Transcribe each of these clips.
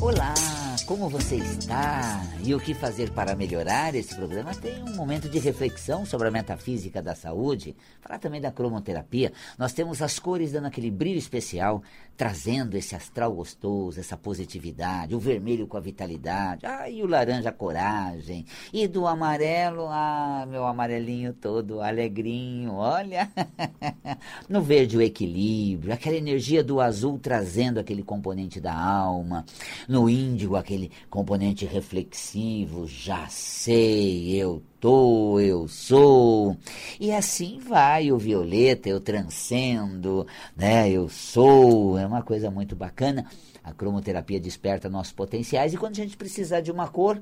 Olá, como você está? E o que fazer para melhorar esse programa? Tem um momento de reflexão sobre a metafísica da saúde, falar também da cromoterapia. Nós temos as cores dando aquele brilho especial, trazendo esse astral gostoso, essa positividade, o vermelho com a vitalidade, ah, e o laranja a coragem, e do amarelo, ah, meu amarelinho todo alegrinho, olha, no verde o equilíbrio, aquela energia do azul trazendo aquele componente da alma, no índigo aquele componente reflexivo, já sei, eu tô, eu sou. E assim vai o violeta, eu transcendo, né? Eu sou, é uma coisa muito bacana. A cromoterapia desperta nossos potenciais e quando a gente precisar de uma cor,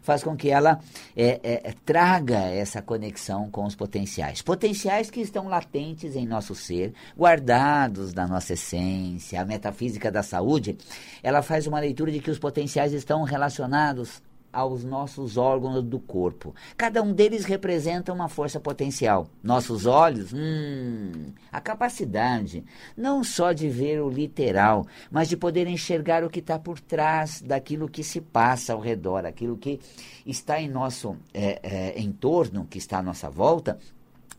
faz com que ela é, é, traga essa conexão com os potenciais. Potenciais que estão latentes em nosso ser, guardados da nossa essência. A metafísica da saúde, ela faz uma leitura de que os potenciais estão relacionados aos nossos órgãos do corpo. Cada um deles representa uma força potencial. Nossos olhos, hum, a capacidade não só de ver o literal, mas de poder enxergar o que está por trás daquilo que se passa ao redor, aquilo que está em nosso é, é, entorno, que está à nossa volta,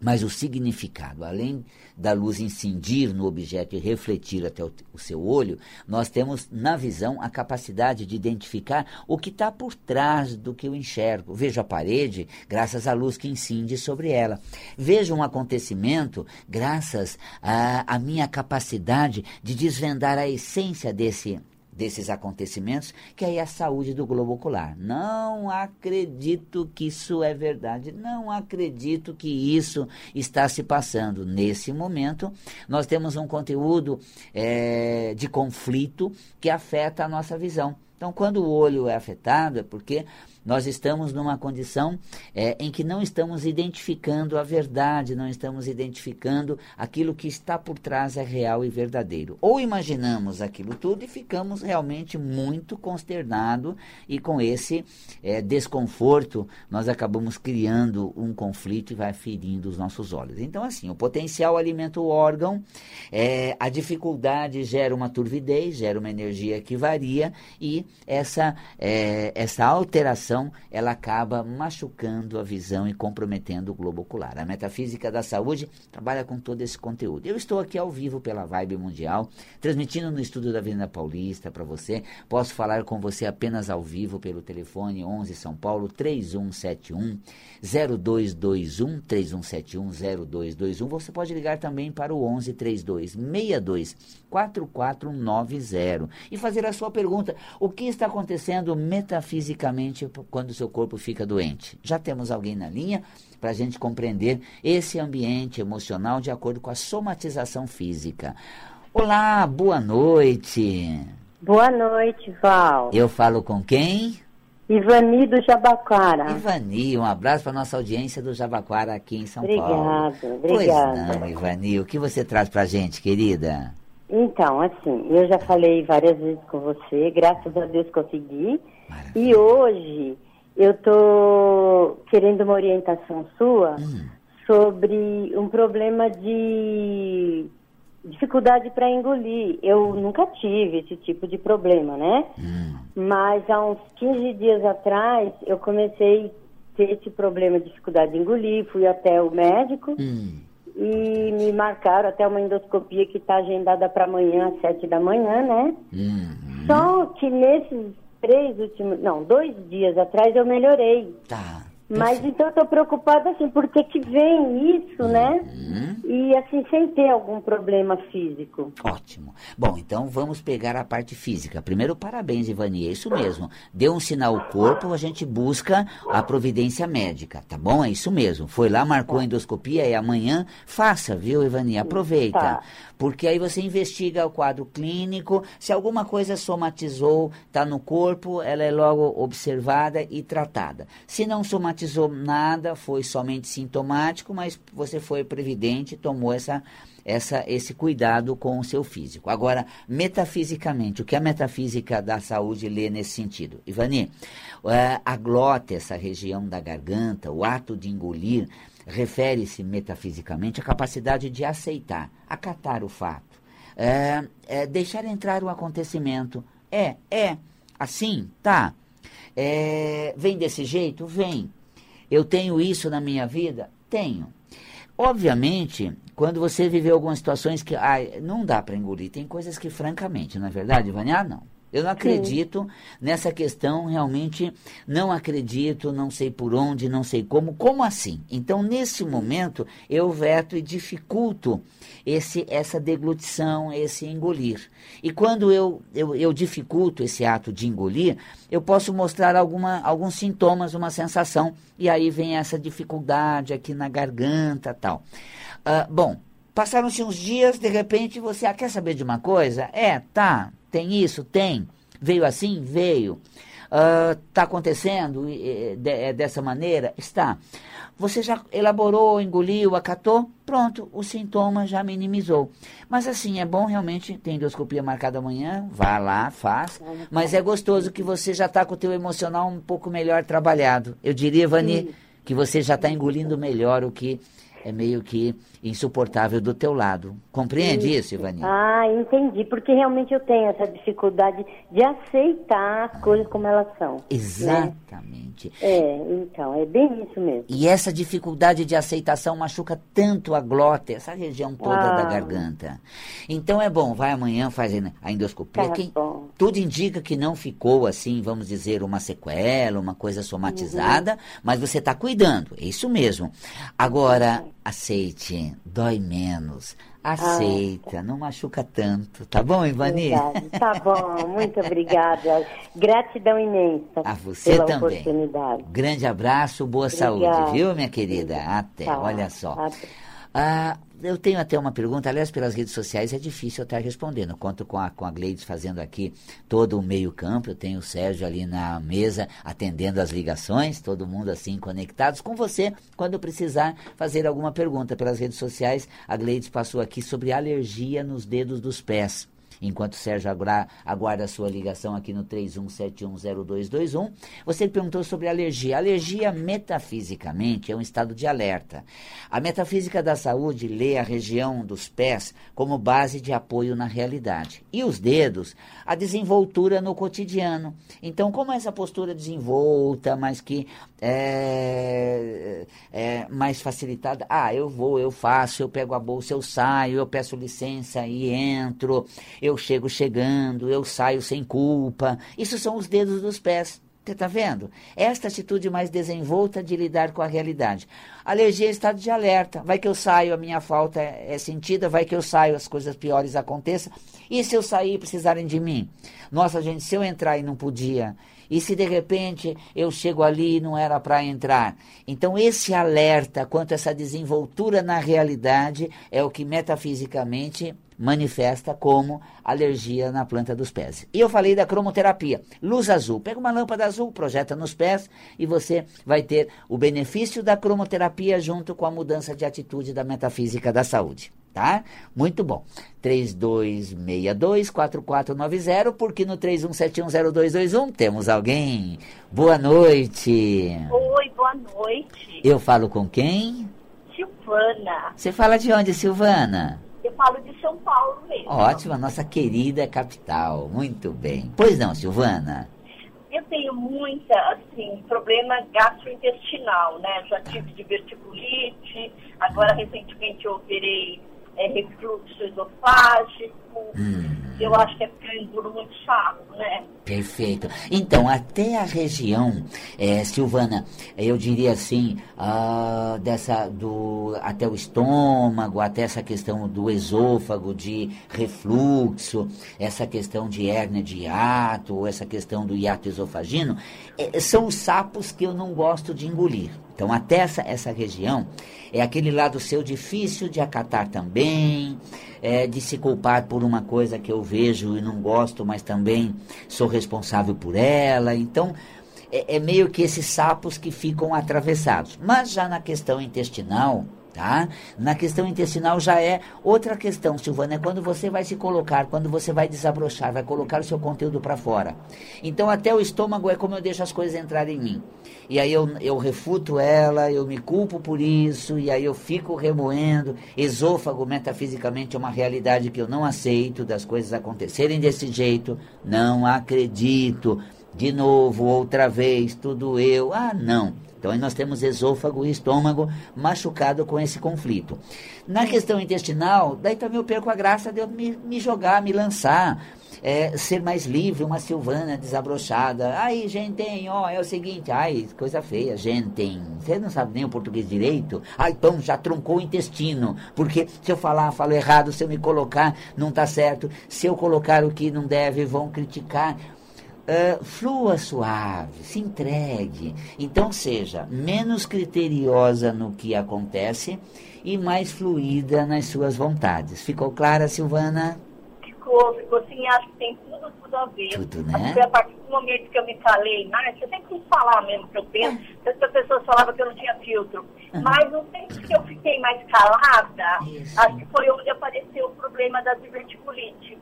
mas o significado, além da luz incidir no objeto e refletir até o, o seu olho, nós temos na visão a capacidade de identificar o que está por trás do que eu enxergo. Vejo a parede graças à luz que incide sobre ela. Vejo um acontecimento graças à minha capacidade de desvendar a essência desse desses acontecimentos, que é a saúde do globo ocular. Não acredito que isso é verdade, não acredito que isso está se passando. Nesse momento, nós temos um conteúdo é, de conflito que afeta a nossa visão. Então, quando o olho é afetado, é porque nós estamos numa condição é, em que não estamos identificando a verdade, não estamos identificando aquilo que está por trás é real e verdadeiro. Ou imaginamos aquilo tudo e ficamos realmente muito consternados e com esse é, desconforto nós acabamos criando um conflito e vai ferindo os nossos olhos. Então, assim, o potencial alimenta o órgão, é, a dificuldade gera uma turvidez, gera uma energia que varia e essa, é, essa alteração ela acaba machucando a visão e comprometendo o globo ocular. A metafísica da saúde trabalha com todo esse conteúdo. Eu estou aqui ao vivo pela Vibe Mundial, transmitindo no estúdio da Avenida Paulista para você. Posso falar com você apenas ao vivo pelo telefone 11 São Paulo 3171 0221 3171 0221. Você pode ligar também para o 11 32 62 4490 e fazer a sua pergunta: o que está acontecendo metafisicamente quando o seu corpo fica doente? Já temos alguém na linha para a gente compreender esse ambiente emocional de acordo com a somatização física. Olá, boa noite. Boa noite, Val. Eu falo com quem? Ivani do Jabaquara. Ivani, um abraço para nossa audiência do Jabaquara aqui em São Paulo. Obrigada, obrigada. Pois não, Ivani, o que você traz para a gente, querida? Então, assim, eu já falei várias vezes com você, graças a Deus consegui. Maravilha. E hoje eu estou querendo uma orientação sua hum. sobre um problema de dificuldade para engolir. Eu nunca tive esse tipo de problema, né? Hum. Mas há uns 15 dias atrás eu comecei a ter esse problema de dificuldade de engolir, fui até o médico. Hum e me marcaram até uma endoscopia que está agendada para amanhã, às sete da manhã, né? Uhum. Só que nesses três últimos, não, dois dias atrás eu melhorei. Tá. Mas então eu tô preocupada assim, por que vem isso, né? uhum. né? E assim, sem ter algum problema físico. Ótimo. Bom, então vamos pegar a parte física. Primeiro, parabéns, Ivani, é isso mesmo. Deu um sinal ao corpo, a gente busca a providência médica, tá bom? É isso mesmo. Foi lá, marcou a endoscopia e amanhã faça, viu, Ivani? Aproveita. Tá. Porque aí você investiga o quadro clínico, se alguma coisa somatizou, está no corpo, ela é logo observada e tratada. Se não somatizou, somatizou nada, foi somente sintomático, mas você foi previdente, tomou essa, essa, esse cuidado com o seu físico. Agora, metafisicamente, o que a metafísica da saúde lê nesse sentido? Ivani, é, a glota, essa região da garganta, o ato de engolir, refere-se metafisicamente à capacidade de aceitar, acatar o fato, é, é, deixar entrar o acontecimento. É, é assim? Tá. É, vem desse jeito? Vem. Eu tenho isso na minha vida? Tenho. Obviamente, quando você viveu algumas situações que ai, não dá para engolir, tem coisas que, francamente, não é verdade, Vânia? Não. Eu não acredito Sim. nessa questão, realmente não acredito, não sei por onde, não sei como. Como assim? Então, nesse momento, eu veto e dificulto esse, essa deglutição, esse engolir. E quando eu, eu, eu dificulto esse ato de engolir, eu posso mostrar alguma, alguns sintomas, uma sensação, e aí vem essa dificuldade aqui na garganta tal. Uh, bom, passaram-se uns dias, de repente você ah, quer saber de uma coisa? É, tá, tem isso? Tem. Veio assim? Veio. Está uh, acontecendo de, é, dessa maneira? Está. Você já elaborou, engoliu, acatou? Pronto, o sintoma já minimizou. Mas assim, é bom realmente, tem endoscopia marcada amanhã, vá lá, faz. Mas é gostoso que você já está com o teu emocional um pouco melhor trabalhado. Eu diria, Vani, que você já está engolindo melhor o que é meio que insuportável do teu lado. Compreende isso, isso Ivani? Ah, entendi. Porque realmente eu tenho essa dificuldade de aceitar as coisas como elas são. Né? Exatamente. Né? É, então, é bem isso mesmo. E essa dificuldade de aceitação machuca tanto a glota, essa região toda ah. da garganta. Então é bom, vai amanhã fazer a endoscopia. Tá bom. Tudo indica que não ficou assim, vamos dizer, uma sequela, uma coisa somatizada, uhum. mas você está cuidando, é isso mesmo. Agora, aceite, dói menos. Aceita, ah, não machuca tanto. Tá bom, Ivani? Tá bom, muito obrigada. Gratidão imensa. A você pela também. Oportunidade. Grande abraço, boa obrigada. saúde, viu, minha querida? Até, tá, olha só. Até. Ah, eu tenho até uma pergunta, aliás, pelas redes sociais é difícil estar respondendo. conto com a, com a Gleides fazendo aqui todo o meio-campo. Eu tenho o Sérgio ali na mesa atendendo as ligações, todo mundo assim conectados com você. Quando precisar fazer alguma pergunta pelas redes sociais, a Gleides passou aqui sobre alergia nos dedos dos pés enquanto o Sérgio aguarda a sua ligação aqui no 31710221. Você perguntou sobre alergia. Alergia, metafisicamente, é um estado de alerta. A metafísica da saúde lê a região dos pés como base de apoio na realidade. E os dedos, a desenvoltura no cotidiano. Então, como essa postura desenvolta, mas que é, é mais facilitada, ah, eu vou, eu faço, eu pego a bolsa, eu saio, eu peço licença e entro, eu chego chegando, eu saio sem culpa. Isso são os dedos dos pés. Você está vendo? Esta atitude mais desenvolta de lidar com a realidade. Alergia é estado de alerta. Vai que eu saio, a minha falta é sentida, vai que eu saio, as coisas piores aconteçam. E se eu sair e precisarem de mim? Nossa, gente, se eu entrar e não podia, e se de repente eu chego ali e não era para entrar? Então, esse alerta quanto a essa desenvoltura na realidade é o que metafisicamente manifesta como alergia na planta dos pés. E eu falei da cromoterapia. Luz azul. Pega uma lâmpada azul, projeta nos pés e você vai ter o benefício da cromoterapia junto com a mudança de atitude da metafísica da saúde. Tá? Muito bom. 3262-4490, porque no 31710221 temos alguém. Boa noite. Oi, boa noite. Eu falo com quem? Silvana. Você fala de onde, Silvana? Eu falo de São Paulo mesmo. Ótimo, nossa querida capital. Muito bem. Pois não, Silvana? Eu tenho muita, assim, problema gastrointestinal, né? Já tive diverticulite, agora recentemente eu operei é, refluxo esofágico. Hum. Eu acho que é porque eu engulo muito sapo, né? Perfeito. Então, até a região, é, Silvana, eu diria assim, uh, dessa, do, até o estômago, até essa questão do esôfago, de refluxo, essa questão de hérnia de hiato, essa questão do hiato esofagino, é, são os sapos que eu não gosto de engolir. Então, até essa, essa região é aquele lado seu difícil de acatar também, é, de se culpar por uma coisa que eu vejo e não gosto, mas também sou responsável por ela. Então, é, é meio que esses sapos que ficam atravessados. Mas já na questão intestinal, Tá? Na questão intestinal já é outra questão, Silvana, é quando você vai se colocar, quando você vai desabrochar, vai colocar o seu conteúdo para fora. Então até o estômago é como eu deixo as coisas entrarem em mim. E aí eu, eu refuto ela, eu me culpo por isso, e aí eu fico remoendo. Esôfago, metafisicamente, é uma realidade que eu não aceito das coisas acontecerem desse jeito. Não acredito. De novo, outra vez, tudo eu. Ah, não. Então aí nós temos esôfago e estômago machucado com esse conflito. Na questão intestinal, daí também eu perco a graça de eu me, me jogar, me lançar. É, ser mais livre, uma Silvana desabrochada. Aí, gente, ó, é o seguinte, ai, coisa feia, gente, você não sabe nem o português direito? Ah, então já truncou o intestino, porque se eu falar, falo errado, se eu me colocar, não tá certo, se eu colocar o que não deve, vão criticar. Uh, flua suave, se entregue. Então, seja menos criteriosa no que acontece e mais fluida nas suas vontades. Ficou clara, Silvana? Ficou, ficou sim, acho que tem tudo, tudo a ver. Tudo, né? a partir do momento que eu me calei mais, eu sempre quis falar mesmo que eu penso, é. as pessoas falavam que eu não tinha filtro. Uhum. Mas não sei se eu fiquei mais calada, Isso. acho que foi onde apareceu o problema da diverticulite.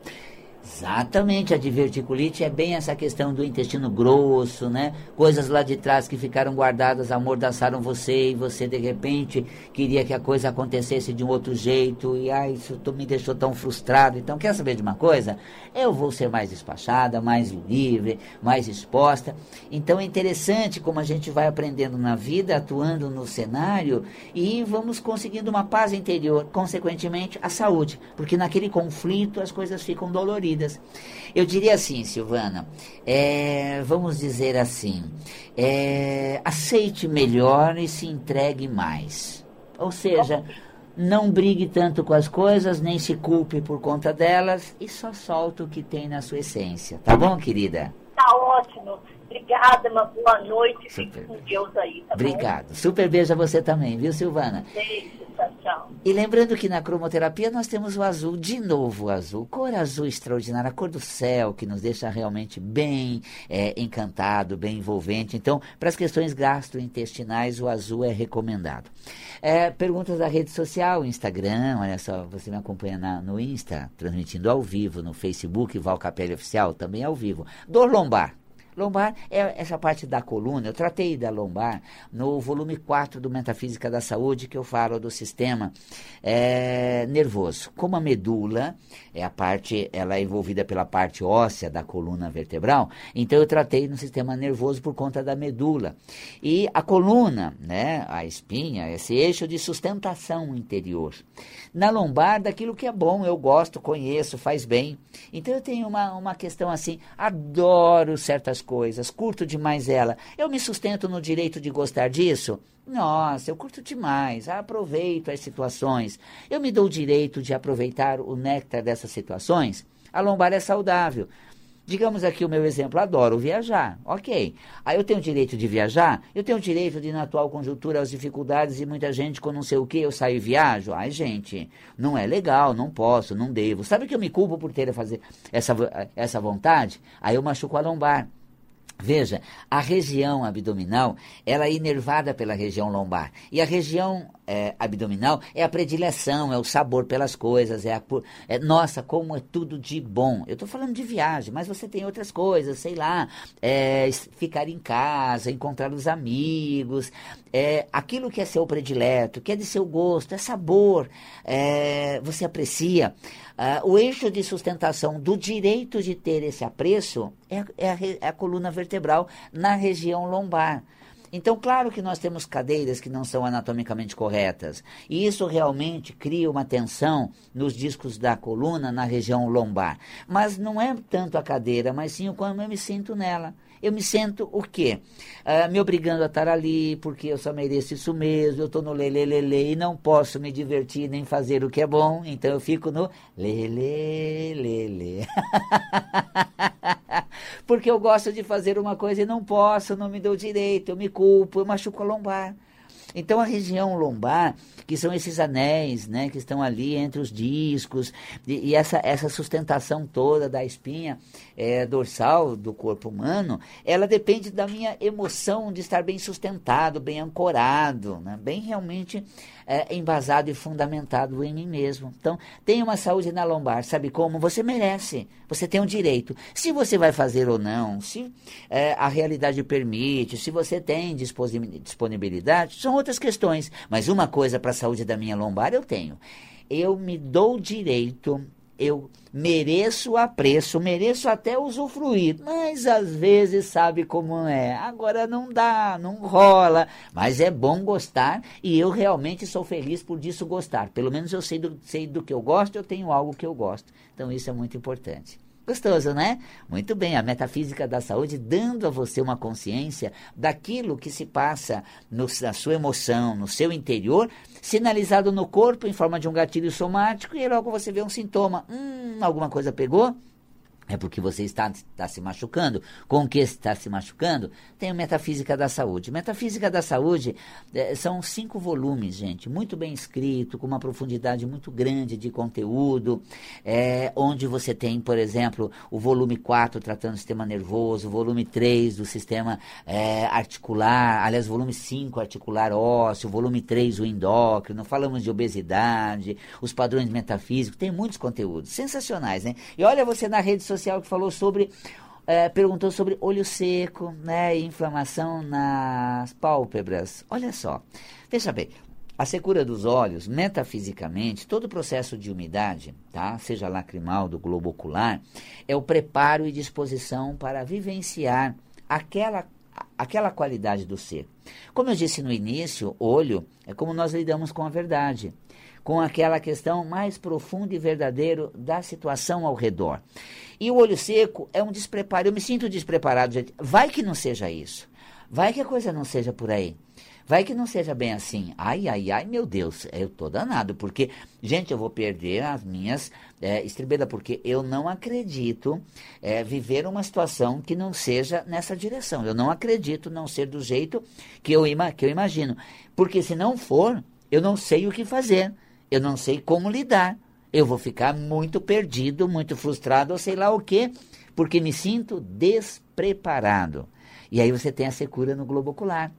Exatamente, a diverticulite é bem essa questão do intestino grosso, né? Coisas lá de trás que ficaram guardadas, amordaçaram você e você de repente queria que a coisa acontecesse de um outro jeito e ai, isso me deixou tão frustrado. Então, quer saber de uma coisa? Eu vou ser mais despachada, mais livre, mais exposta. Então, é interessante como a gente vai aprendendo na vida, atuando no cenário e vamos conseguindo uma paz interior, consequentemente, a saúde, porque naquele conflito as coisas ficam doloridas vidas. Eu diria assim, Silvana, é, vamos dizer assim, é, aceite melhor e se entregue mais. Ou seja, não brigue tanto com as coisas, nem se culpe por conta delas e só solta o que tem na sua essência. Tá bom, querida? Tá ótimo. Obrigada, uma boa noite. Fique com Deus aí, tá Obrigado. Bom? Super beijo a você também, viu, Silvana? Beijo. E lembrando que na cromoterapia nós temos o azul, de novo o azul, cor azul extraordinária, a cor do céu, que nos deixa realmente bem é, encantado, bem envolvente. Então, para as questões gastrointestinais, o azul é recomendado. É, perguntas da rede social, Instagram, olha só, você me acompanha na, no Insta, transmitindo ao vivo, no Facebook, Val Capelli Oficial, também ao vivo. Dor lombar. Lombar é essa parte da coluna. Eu tratei da lombar no volume 4 do Metafísica da Saúde, que eu falo do sistema é, nervoso. Como a medula é a parte, ela é envolvida pela parte óssea da coluna vertebral, então eu tratei no sistema nervoso por conta da medula. E a coluna, né, a espinha, esse eixo de sustentação interior. Na lombar, daquilo que é bom, eu gosto, conheço, faz bem. Então eu tenho uma, uma questão assim, adoro certas coisas, curto demais ela. Eu me sustento no direito de gostar disso? Nossa, eu curto demais, aproveito as situações. Eu me dou o direito de aproveitar o néctar dessas situações? A lombar é saudável. Digamos aqui o meu exemplo, adoro viajar, ok. Aí eu tenho o direito de viajar, eu tenho o direito de, na atual conjuntura, as dificuldades e muita gente com não sei o que, eu saio e viajo. Ai, gente, não é legal, não posso, não devo. Sabe que eu me culpo por ter a fazer essa, essa vontade? Aí eu machuco a lombar. Veja, a região abdominal, ela é inervada pela região lombar. E a região é, abdominal é a predileção, é o sabor pelas coisas, é a... É, nossa, como é tudo de bom. Eu estou falando de viagem, mas você tem outras coisas, sei lá, é, ficar em casa, encontrar os amigos, é, aquilo que é seu predileto, que é de seu gosto, é sabor, é, você aprecia. Uh, o eixo de sustentação do direito de ter esse apreço é, é, a, é a coluna vertebral na região lombar. Então, claro que nós temos cadeiras que não são anatomicamente corretas. E isso realmente cria uma tensão nos discos da coluna, na região lombar. Mas não é tanto a cadeira, mas sim o como eu me sinto nela eu me sinto o quê? Uh, me obrigando a estar ali, porque eu só mereço isso mesmo, eu estou no lelelele e não posso me divertir nem fazer o que é bom, então eu fico no lelelele. porque eu gosto de fazer uma coisa e não posso, não me dou direito, eu me culpo, eu machuco a lombar. Então a região lombar, que são esses anéis, né, que estão ali entre os discos, e, e essa, essa sustentação toda da espinha é, dorsal do corpo humano, ela depende da minha emoção de estar bem sustentado, bem ancorado, né, bem realmente é, embasado e fundamentado em mim mesmo. Então, tenha uma saúde na lombar, sabe como? Você merece, você tem o um direito. Se você vai fazer ou não, se é, a realidade permite, se você tem disponibilidade, são outras questões. Mas uma coisa para a saúde da minha lombar eu tenho. Eu me dou direito eu mereço apreço, mereço até usufruir, mas às vezes sabe como é. Agora não dá, não rola, mas é bom gostar e eu realmente sou feliz por disso gostar. Pelo menos eu sei do, sei do que eu gosto, eu tenho algo que eu gosto. Então isso é muito importante. Gostoso, né? Muito bem, a metafísica da saúde dando a você uma consciência daquilo que se passa no, na sua emoção, no seu interior, sinalizado no corpo em forma de um gatilho somático, e logo você vê um sintoma. Hum, alguma coisa pegou? É porque você está, está se machucando. Com o que está se machucando? Tem o Metafísica da Saúde. Metafísica da Saúde é, são cinco volumes, gente, muito bem escrito, com uma profundidade muito grande de conteúdo, é, onde você tem, por exemplo, o volume 4 tratando do sistema nervoso, o volume 3 do sistema é, articular, aliás, o volume 5 articular ósseo, o volume 3 o endócrino, falamos de obesidade, os padrões metafísicos, tem muitos conteúdos sensacionais, né? E olha você na rede social social que falou sobre é, perguntou sobre olho seco, né, e inflamação nas pálpebras. Olha só, veja bem, a secura dos olhos, metafisicamente, todo o processo de umidade, tá, seja lacrimal, do globo ocular, é o preparo e disposição para vivenciar aquela aquela qualidade do ser. Como eu disse no início, olho é como nós lidamos com a verdade com aquela questão mais profunda e verdadeira da situação ao redor. E o olho seco é um despreparo. Eu me sinto despreparado, gente. Vai que não seja isso. Vai que a coisa não seja por aí. Vai que não seja bem assim. Ai, ai, ai, meu Deus, eu tô danado, porque, gente, eu vou perder as minhas é, porque eu não acredito é, viver uma situação que não seja nessa direção. Eu não acredito não ser do jeito que eu, ima que eu imagino. Porque se não for, eu não sei o que fazer eu não sei como lidar. Eu vou ficar muito perdido, muito frustrado, ou sei lá o quê, porque me sinto despreparado. E aí você tem a secura no globo ocular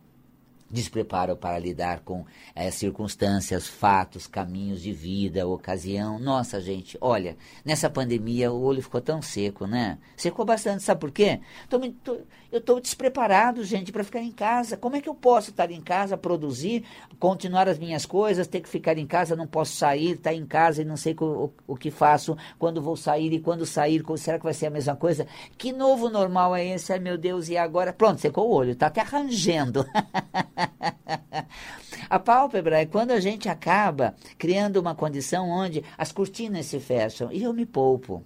despreparo para lidar com é, circunstâncias, fatos, caminhos de vida, ocasião. Nossa, gente, olha, nessa pandemia o olho ficou tão seco, né? Secou bastante, sabe por quê? Tô, tô, eu estou despreparado, gente, para ficar em casa. Como é que eu posso estar em casa, produzir, continuar as minhas coisas, ter que ficar em casa, não posso sair, estar tá em casa e não sei o, o, o que faço, quando vou sair e quando sair, será que vai ser a mesma coisa? Que novo normal é esse? Ai, meu Deus, e agora? Pronto, secou o olho, tá até arranjando. a pálpebra é quando a gente acaba criando uma condição onde as cortinas se fecham e eu me poupo.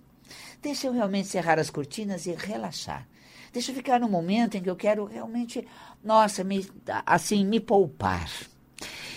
Deixa eu realmente cerrar as cortinas e relaxar. Deixa eu ficar no momento em que eu quero realmente, nossa, me, assim, me poupar.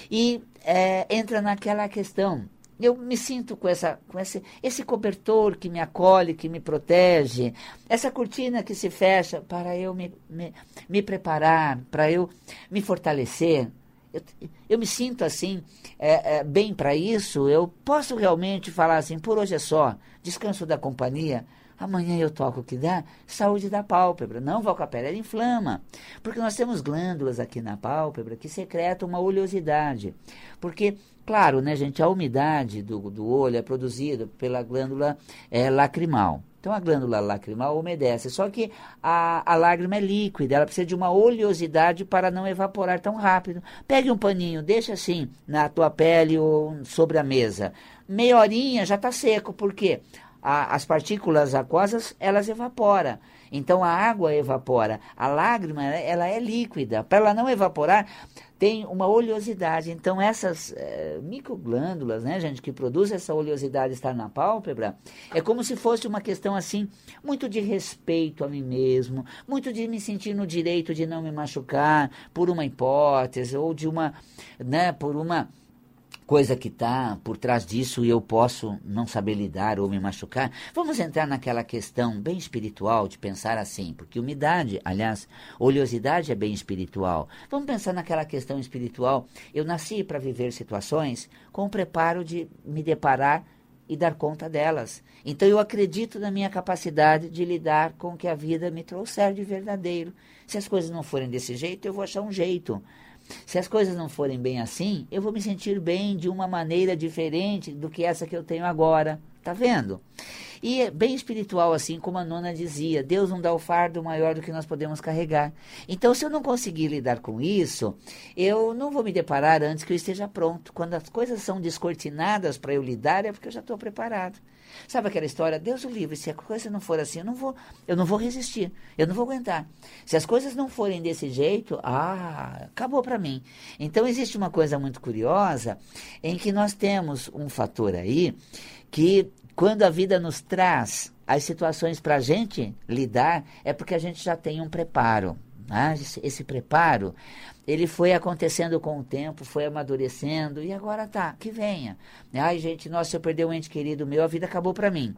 E é, entra naquela questão eu me sinto com, essa, com esse, esse cobertor que me acolhe, que me protege, essa cortina que se fecha para eu me, me, me preparar, para eu me fortalecer. Eu, eu me sinto assim, é, é, bem para isso. Eu posso realmente falar assim: por hoje é só, descanso da companhia. Amanhã eu toco o que dá, saúde da pálpebra. Não, Valcapé, ela inflama. Porque nós temos glândulas aqui na pálpebra que secretam uma oleosidade. Porque Claro, né, gente, a umidade do, do olho é produzida pela glândula é, lacrimal. Então a glândula lacrimal umedece, só que a, a lágrima é líquida, ela precisa de uma oleosidade para não evaporar tão rápido. Pegue um paninho, deixa assim na tua pele ou sobre a mesa. Meia horinha já está seco, por quê? A, as partículas aquosas elas evaporam. Então a água evapora. A lágrima ela é líquida. Para ela não evaporar, tem uma oleosidade. Então, essas é, microglândulas, né, gente, que produzem essa oleosidade estar na pálpebra, é como se fosse uma questão assim, muito de respeito a mim mesmo, muito de me sentir no direito de não me machucar por uma hipótese ou de uma, né, por uma coisa que está por trás disso e eu posso não saber lidar ou me machucar. Vamos entrar naquela questão bem espiritual de pensar assim, porque umidade, aliás, oleosidade é bem espiritual. Vamos pensar naquela questão espiritual. Eu nasci para viver situações com o preparo de me deparar e dar conta delas. Então eu acredito na minha capacidade de lidar com o que a vida me trouxer de verdadeiro. Se as coisas não forem desse jeito, eu vou achar um jeito. Se as coisas não forem bem assim, eu vou me sentir bem de uma maneira diferente do que essa que eu tenho agora. Tá vendo? E é bem espiritual, assim como a nona dizia: Deus não dá o fardo maior do que nós podemos carregar. Então, se eu não conseguir lidar com isso, eu não vou me deparar antes que eu esteja pronto. Quando as coisas são descortinadas para eu lidar, é porque eu já estou preparado. Sabe aquela história? Deus o livre, se a coisa não for assim, eu não vou, eu não vou resistir, eu não vou aguentar. Se as coisas não forem desse jeito, ah, acabou para mim. Então existe uma coisa muito curiosa em que nós temos um fator aí que quando a vida nos traz as situações para a gente lidar, é porque a gente já tem um preparo. Né? Esse, esse preparo ele foi acontecendo com o tempo, foi amadurecendo e agora tá, que venha. Ai, gente, nossa, eu perder um ente querido meu, a vida acabou para mim.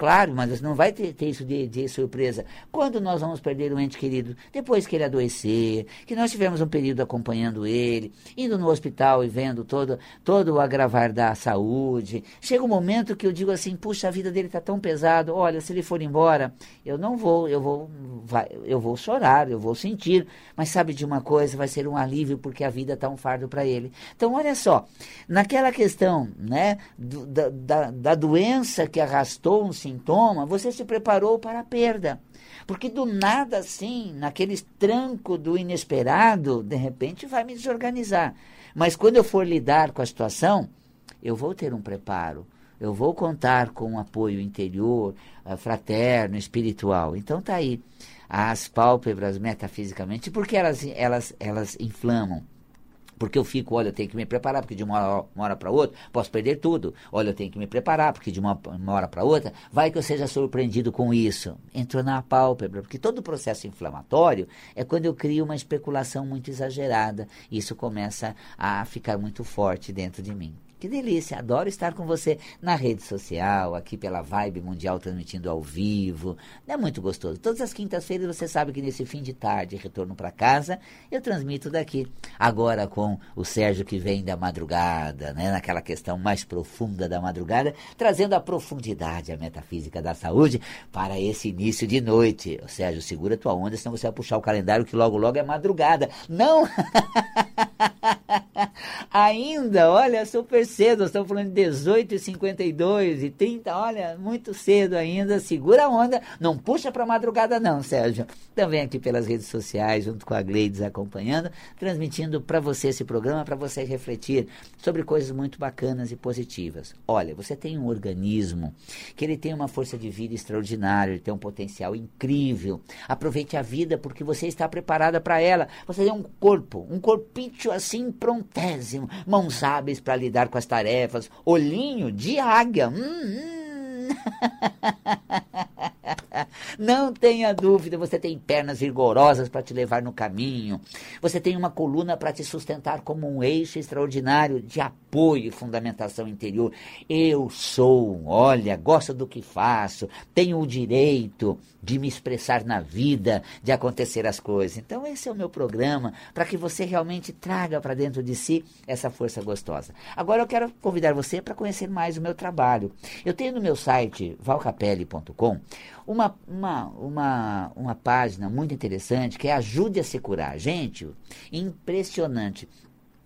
Claro, mas não vai ter, ter isso de, de, surpresa. Quando nós vamos perder um ente querido? Depois que ele adoecer, que nós tivemos um período acompanhando ele, indo no hospital e vendo todo, todo o agravar da saúde. Chega um momento que eu digo assim, puxa, a vida dele está tão pesado, olha, se ele for embora, eu não vou, eu vou, vai, eu vou chorar, eu vou sentir, mas sabe de uma coisa, vai ser um alívio porque a vida está um fardo para ele. Então, olha só, naquela questão né, do, da, da, da doença que arrastou um sintoma, você se preparou para a perda. Porque do nada assim, naquele tranco do inesperado, de repente vai me desorganizar. Mas quando eu for lidar com a situação, eu vou ter um preparo. Eu vou contar com um apoio interior, uh, fraterno, espiritual. Então tá aí. As pálpebras metafisicamente, porque elas, elas, elas inflamam? Porque eu fico, olha, eu tenho que me preparar, porque de uma hora, para outra posso perder tudo. Olha, eu tenho que me preparar, porque de uma, uma hora para outra vai que eu seja surpreendido com isso. Entrou na pálpebra, porque todo o processo inflamatório é quando eu crio uma especulação muito exagerada. Isso começa a ficar muito forte dentro de mim. Que delícia, adoro estar com você na rede social, aqui pela Vibe Mundial transmitindo ao vivo. É muito gostoso. Todas as quintas-feiras você sabe que nesse fim de tarde, retorno para casa, eu transmito daqui. Agora com o Sérgio que vem da madrugada, né, naquela questão mais profunda da madrugada, trazendo a profundidade, a metafísica da saúde para esse início de noite. O Sérgio, segura tua onda, senão você vai puxar o calendário que logo logo é madrugada. Não! Ainda, olha, super cedo, estamos falando de 18 e 52 e 30, olha, muito cedo ainda, segura a onda, não puxa para madrugada não, Sérgio. Também aqui pelas redes sociais, junto com a Gleides acompanhando, transmitindo para você esse programa, para você refletir sobre coisas muito bacanas e positivas. Olha, você tem um organismo que ele tem uma força de vida extraordinária, ele tem um potencial incrível. Aproveite a vida porque você está preparada para ela. Você tem um corpo, um corpício assim prontésimo, mãos hábeis para lidar com as tarefas, olhinho de águia. Hum, hum. Não tenha dúvida, você tem pernas vigorosas para te levar no caminho. Você tem uma coluna para te sustentar como um eixo extraordinário de apoio e fundamentação interior. Eu sou, olha, gosto do que faço, tenho o direito de me expressar na vida, de acontecer as coisas. Então, esse é o meu programa para que você realmente traga para dentro de si essa força gostosa. Agora, eu quero convidar você para conhecer mais o meu trabalho. Eu tenho no meu site valcapelli.com uma, uma, uma, uma página muito interessante que é Ajude a Se Curar. Gente, impressionante.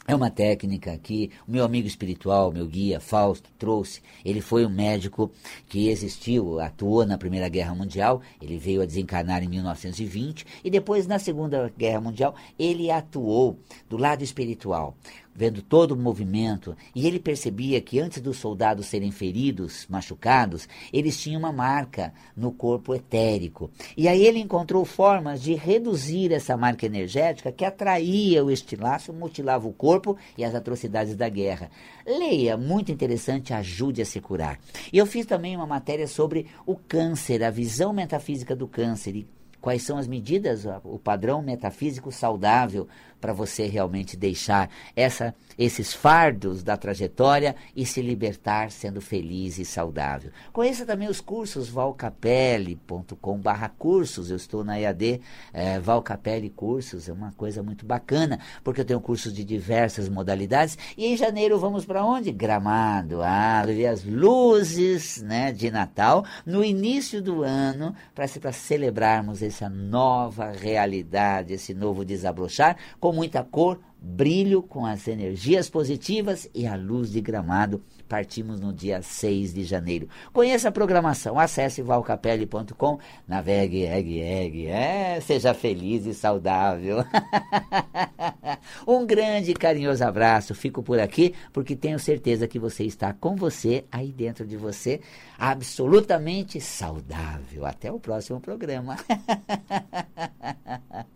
É uma técnica que o meu amigo espiritual, meu guia Fausto, trouxe. Ele foi um médico que existiu, atuou na Primeira Guerra Mundial, ele veio a desencarnar em 1920 e depois, na Segunda Guerra Mundial, ele atuou do lado espiritual vendo todo o movimento, e ele percebia que antes dos soldados serem feridos, machucados, eles tinham uma marca no corpo etérico. E aí ele encontrou formas de reduzir essa marca energética que atraía o estilaço, mutilava o corpo e as atrocidades da guerra. Leia, muito interessante, ajude a se curar. E eu fiz também uma matéria sobre o câncer, a visão metafísica do câncer, e quais são as medidas, o padrão metafísico saudável para você realmente deixar essa esses fardos da trajetória e se libertar sendo feliz e saudável. Conheça também os cursos valcapelli.com/barra cursos. Eu estou na EAD é, Valcapelli Cursos, é uma coisa muito bacana, porque eu tenho cursos de diversas modalidades. E em janeiro vamos para onde? Gramado. Ah, ver as luzes né, de Natal no início do ano para celebrarmos essa nova realidade, esse novo desabrochar com muita cor, brilho, com as energias positivas e a luz de gramado. Partimos no dia 6 de janeiro. Conheça a programação, acesse valcapelli.com, navegue, egg, egg, é, seja feliz e saudável. um grande e carinhoso abraço, fico por aqui porque tenho certeza que você está com você, aí dentro de você, absolutamente saudável. Até o próximo programa.